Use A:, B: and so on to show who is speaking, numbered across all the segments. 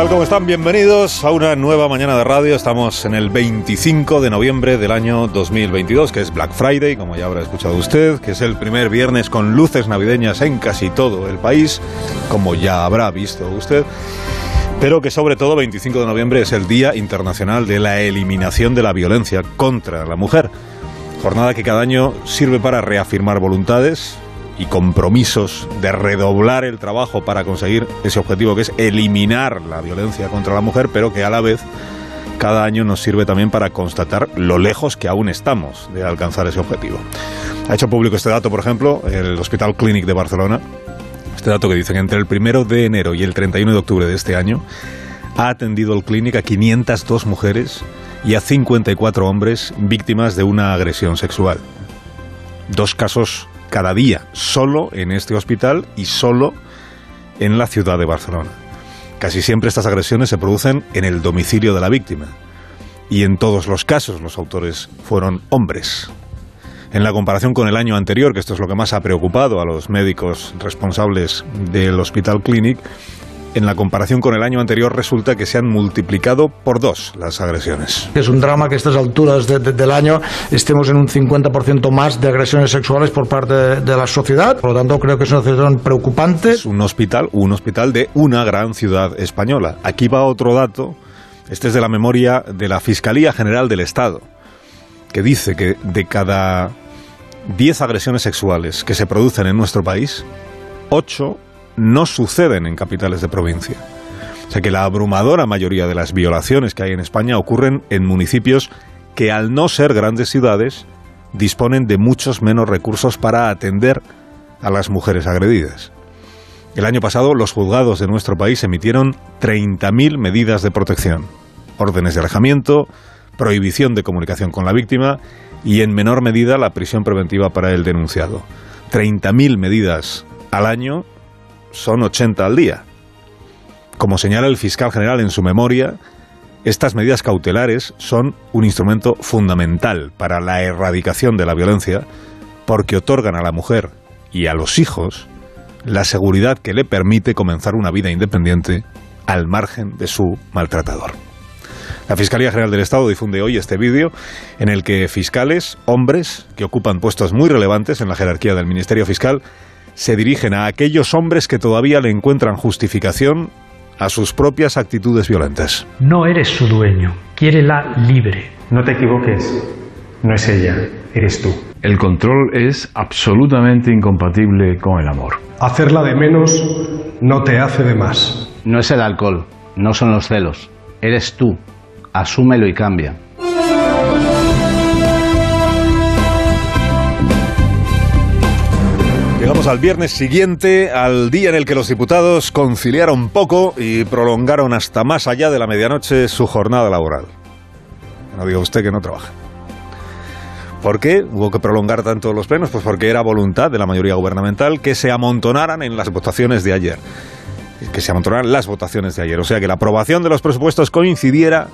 A: tal? ¿Cómo están? Bienvenidos a una nueva mañana de radio. Estamos en el 25 de noviembre del año 2022, que es Black Friday, como ya habrá escuchado usted, que es el primer viernes con luces navideñas en casi todo el país, como ya habrá visto usted. Pero que sobre todo 25 de noviembre es el Día Internacional de la Eliminación de la Violencia contra la Mujer. Jornada que cada año sirve para reafirmar voluntades, y compromisos de redoblar el trabajo para conseguir ese objetivo que es eliminar la violencia contra la mujer, pero que a la vez cada año nos sirve también para constatar lo lejos que aún estamos de alcanzar ese objetivo. Ha hecho público este dato, por ejemplo, el Hospital Clínic de Barcelona. Este dato que dice que entre el primero de enero y el 31 de octubre de este año ha atendido el clínic a 502 mujeres y a 54 hombres víctimas de una agresión sexual. Dos casos cada día, solo en este hospital y solo en la ciudad de Barcelona. Casi siempre estas agresiones se producen en el domicilio de la víctima. Y en todos los casos los autores fueron hombres. En la comparación con el año anterior, que esto es lo que más ha preocupado a los médicos responsables del Hospital Clinic, en la comparación con el año anterior resulta que se han multiplicado por dos las agresiones.
B: Es un drama que a estas alturas del año estemos en un 50% más de agresiones sexuales por parte de, la sociedad. Por lo tanto, creo que es una situación preocupante.
A: Es un hospital, un hospital de una gran ciudad española. Aquí va otro dato. Este es de la memoria de la Fiscalía General del Estado, que dice que de cada 10 agresiones sexuales que se producen en nuestro país, 8 no suceden en capitales de provincia. O sea que la abrumadora mayoría de las violaciones que hay en España ocurren en municipios que al no ser grandes ciudades disponen de muchos menos recursos para atender a las mujeres agredidas. El año pasado los juzgados de nuestro país emitieron 30.000 medidas de protección, órdenes de alejamiento, prohibición de comunicación con la víctima y en menor medida la prisión preventiva para el denunciado. 30.000 medidas al año son 80 al día. Como señala el fiscal general en su memoria, estas medidas cautelares son un instrumento fundamental para la erradicación de la violencia porque otorgan a la mujer y a los hijos la seguridad que le permite comenzar una vida independiente al margen de su maltratador. La Fiscalía General del Estado difunde hoy este vídeo en el que fiscales, hombres que ocupan puestos muy relevantes en la jerarquía del Ministerio Fiscal, se dirigen a aquellos hombres que todavía le encuentran justificación a sus propias actitudes violentas.
C: No eres su dueño, quiérela libre.
D: No te equivoques, no es ella, eres tú.
E: El control es absolutamente incompatible con el amor.
F: Hacerla de menos no te hace de más.
G: No es el alcohol, no son los celos, eres tú. Asúmelo y cambia.
A: Al viernes siguiente, al día en el que los diputados conciliaron poco y prolongaron hasta más allá de la medianoche su jornada laboral. No diga usted que no trabaja. ¿Por qué hubo que prolongar tanto los plenos? Pues porque era voluntad de la mayoría gubernamental que se amontonaran en las votaciones de ayer. Que se amontonaran las votaciones de ayer. O sea, que la aprobación de los presupuestos coincidiera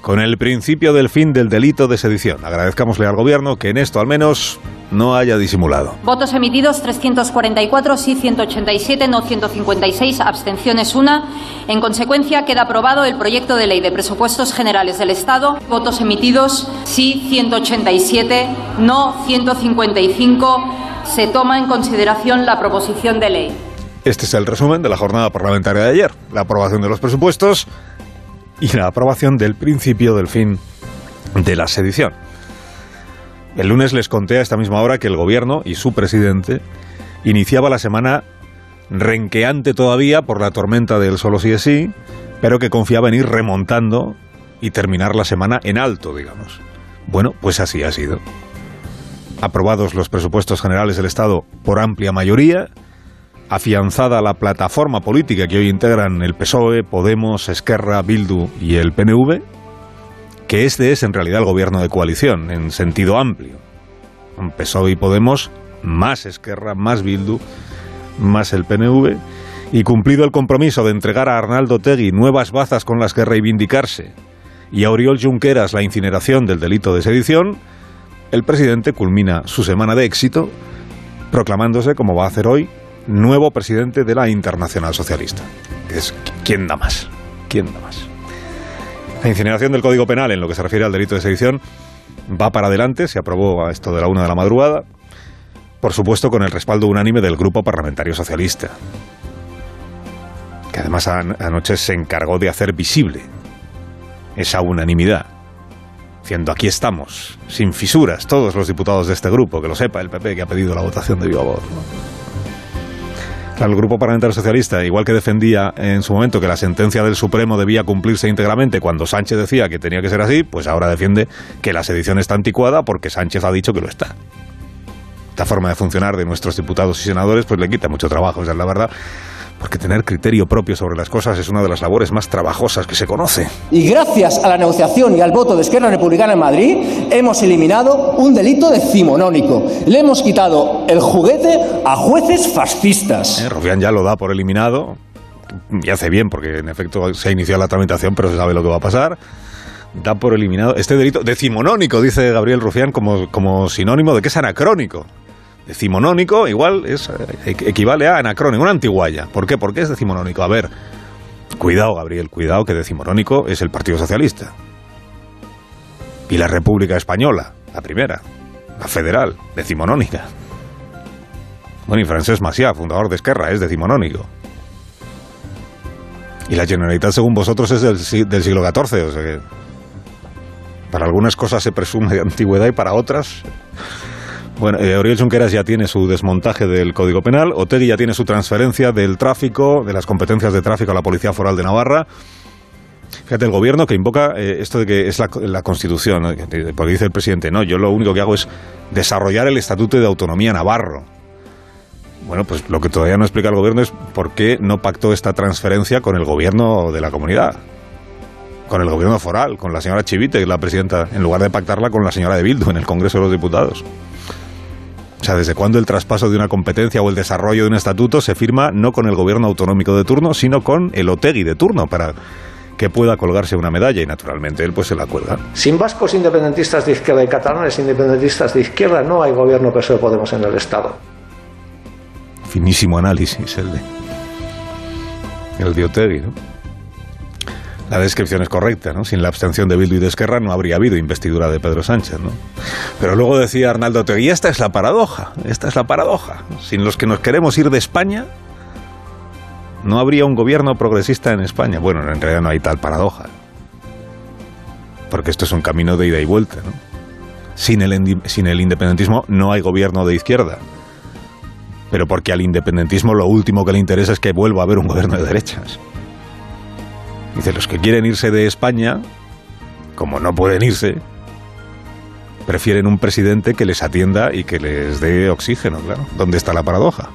A: con el principio del fin del delito de sedición. Agradezcámosle al Gobierno que en esto al menos no haya disimulado.
H: Votos emitidos 344, sí 187, no 156, abstenciones una. En consecuencia, queda aprobado el proyecto de ley de presupuestos generales del Estado. Votos emitidos sí 187, no 155. Se toma en consideración la proposición de ley.
A: Este es el resumen de la jornada parlamentaria de ayer. La aprobación de los presupuestos y la aprobación del principio del fin de la sedición. El lunes les conté a esta misma hora que el gobierno y su presidente iniciaba la semana renqueante todavía por la tormenta del solo sí es sí, pero que confiaba en ir remontando y terminar la semana en alto, digamos. Bueno, pues así ha sido. Aprobados los presupuestos generales del Estado por amplia mayoría, afianzada la plataforma política que hoy integran el PSOE, Podemos, Esquerra, Bildu y el PNV, que este es en realidad el gobierno de coalición, en sentido amplio. PSOE y Podemos, más Esquerra, más Bildu, más el PNV, y cumplido el compromiso de entregar a Arnaldo Tegui nuevas bazas con las que reivindicarse y a Oriol Junqueras la incineración del delito de sedición, el presidente culmina su semana de éxito proclamándose, como va a hacer hoy, nuevo presidente de la Internacional Socialista. Es quién da más. ¿Quién da más? La incineración del Código Penal en lo que se refiere al delito de sedición va para adelante, se aprobó a esto de la una de la madrugada, por supuesto con el respaldo unánime del Grupo Parlamentario Socialista, que además anoche se encargó de hacer visible esa unanimidad, diciendo aquí estamos, sin fisuras, todos los diputados de este grupo, que lo sepa el PP que ha pedido la votación de viva voz. El Grupo Parlamentario Socialista, igual que defendía en su momento que la sentencia del Supremo debía cumplirse íntegramente cuando Sánchez decía que tenía que ser así, pues ahora defiende que la sedición está anticuada porque Sánchez ha dicho que lo está. Esta forma de funcionar de nuestros diputados y senadores pues le quita mucho trabajo, esa es la verdad porque tener criterio propio sobre las cosas es una de las labores más trabajosas que se conoce.
I: Y gracias a la negociación y al voto de Esquerra Republicana en Madrid, hemos eliminado un delito decimonónico. Le hemos quitado el juguete a jueces fascistas.
A: Eh, Rufián ya lo da por eliminado, y hace bien, porque en efecto se ha iniciado la tramitación, pero se sabe lo que va a pasar. Da por eliminado este delito decimonónico, dice Gabriel Rufián, como, como sinónimo de que es anacrónico decimonónico igual es, eh, equivale a anacrónico, una antiguaya. ¿Por qué? Porque es decimonónico. A ver, cuidado, Gabriel, cuidado que decimonónico es el Partido Socialista. Y la República Española, la primera, la federal, decimonónica. Bueno, y Francesc Macià, fundador de Esquerra, es decimonónico. Y la Generalitat, según vosotros, es del, del siglo XIV, o sea que para algunas cosas se presume de antigüedad y para otras bueno, eh, Oriol Junqueras ya tiene su desmontaje del Código Penal, Otegui ya tiene su transferencia del tráfico, de las competencias de tráfico a la Policía Foral de Navarra. Fíjate, el gobierno que invoca eh, esto de que es la, Constitución, porque dice el presidente, no, yo lo único que hago es desarrollar el Estatuto de Autonomía Navarro. Bueno, pues lo que todavía no explica el gobierno es por qué no pactó esta transferencia con el gobierno de la comunidad, con el gobierno foral, con la señora Chivite, la presidenta, en lugar de pactarla con la señora de Bildu en el Congreso de los Diputados. O sea, ¿desde cuándo el traspaso de una competencia o el desarrollo de un estatuto se firma no con el gobierno autonómico de turno, sino con el Otegui de turno para que pueda colgarse una medalla y naturalmente él pues se la cuelga.
B: Sin vascos independentistas de izquierda y catalanes independentistas de izquierda no hay gobierno PSOE Podemos en el Estado.
A: Finísimo análisis el de el de Otegui, ¿no? La descripción es correcta, ¿no? Sin la abstención de Bildu y de Esquerra no habría habido investidura de Pedro Sánchez, ¿no? Pero luego decía Arnaldo Tegui, esta es la paradoja, esta es la paradoja. Sin los que nos queremos ir de España, no habría un gobierno progresista en España. Bueno, en realidad no hay tal paradoja. Porque esto es un camino de ida y vuelta, ¿no? Sin el, sin el independentismo no hay gobierno de izquierda. Pero porque al independentismo lo último que le interesa es que vuelva a haber un gobierno de derechas. Dice, los que quieren irse de España, como no pueden irse, prefieren un presidente que les atienda y que les dé oxígeno, claro. ¿Dónde está la paradoja?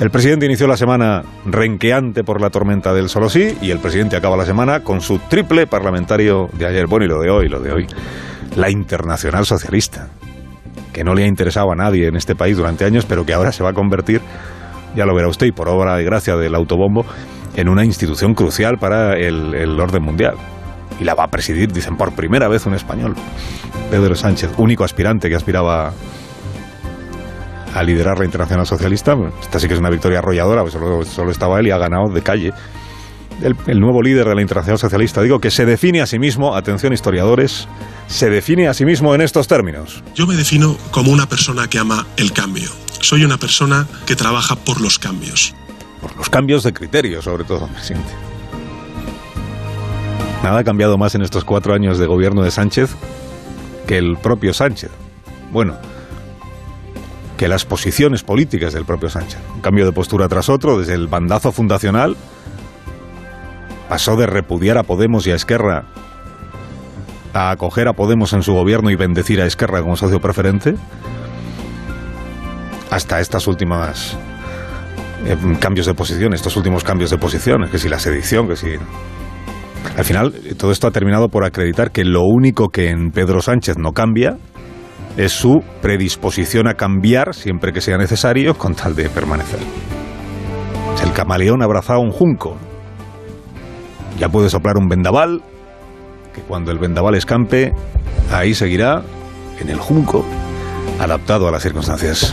A: El presidente inició la semana renqueante por la tormenta del solo sí y el presidente acaba la semana con su triple parlamentario de ayer, bueno, y lo de hoy, lo de hoy, la internacional socialista, que no le ha interesado a nadie en este país durante años, pero que ahora se va a convertir, ya lo verá usted, y por obra y gracia del autobombo, en una institución crucial para el, orden mundial. Y la va a presidir, dicen, por primera vez un español. Pedro Sánchez, único aspirante que aspiraba a liderar la Internacional Socialista. Esta sí que es una victoria arrolladora, pues solo, estaba él y ha ganado de calle. El, el, nuevo líder de la Internacional Socialista, digo, que se define a sí mismo, atención historiadores, se define a sí mismo en estos términos.
J: Yo me defino como una persona que ama el cambio. Soy una persona que trabaja por los cambios
A: los cambios de criterio, sobre todo, presidente. Nada ha cambiado más en estos cuatro años de gobierno de Sánchez que el propio Sánchez. Bueno, que las posiciones políticas del propio Sánchez. Un cambio de postura tras otro, desde el bandazo fundacional, pasó de repudiar a Podemos y a Esquerra a acoger a Podemos en su gobierno y bendecir a Esquerra como socio preferente, hasta estas últimas eh, cambios de posición, estos últimos cambios de posición, que si la sedición, que si... Al final, todo esto ha terminado por acreditar que lo único que en Pedro Sánchez no cambia es su predisposición a cambiar siempre que sea necesario con tal de permanecer. El camaleón abrazado a un junco. Ya puede soplar un vendaval, que cuando el vendaval escampe, ahí seguirá en el junco, adaptado a las circunstancias.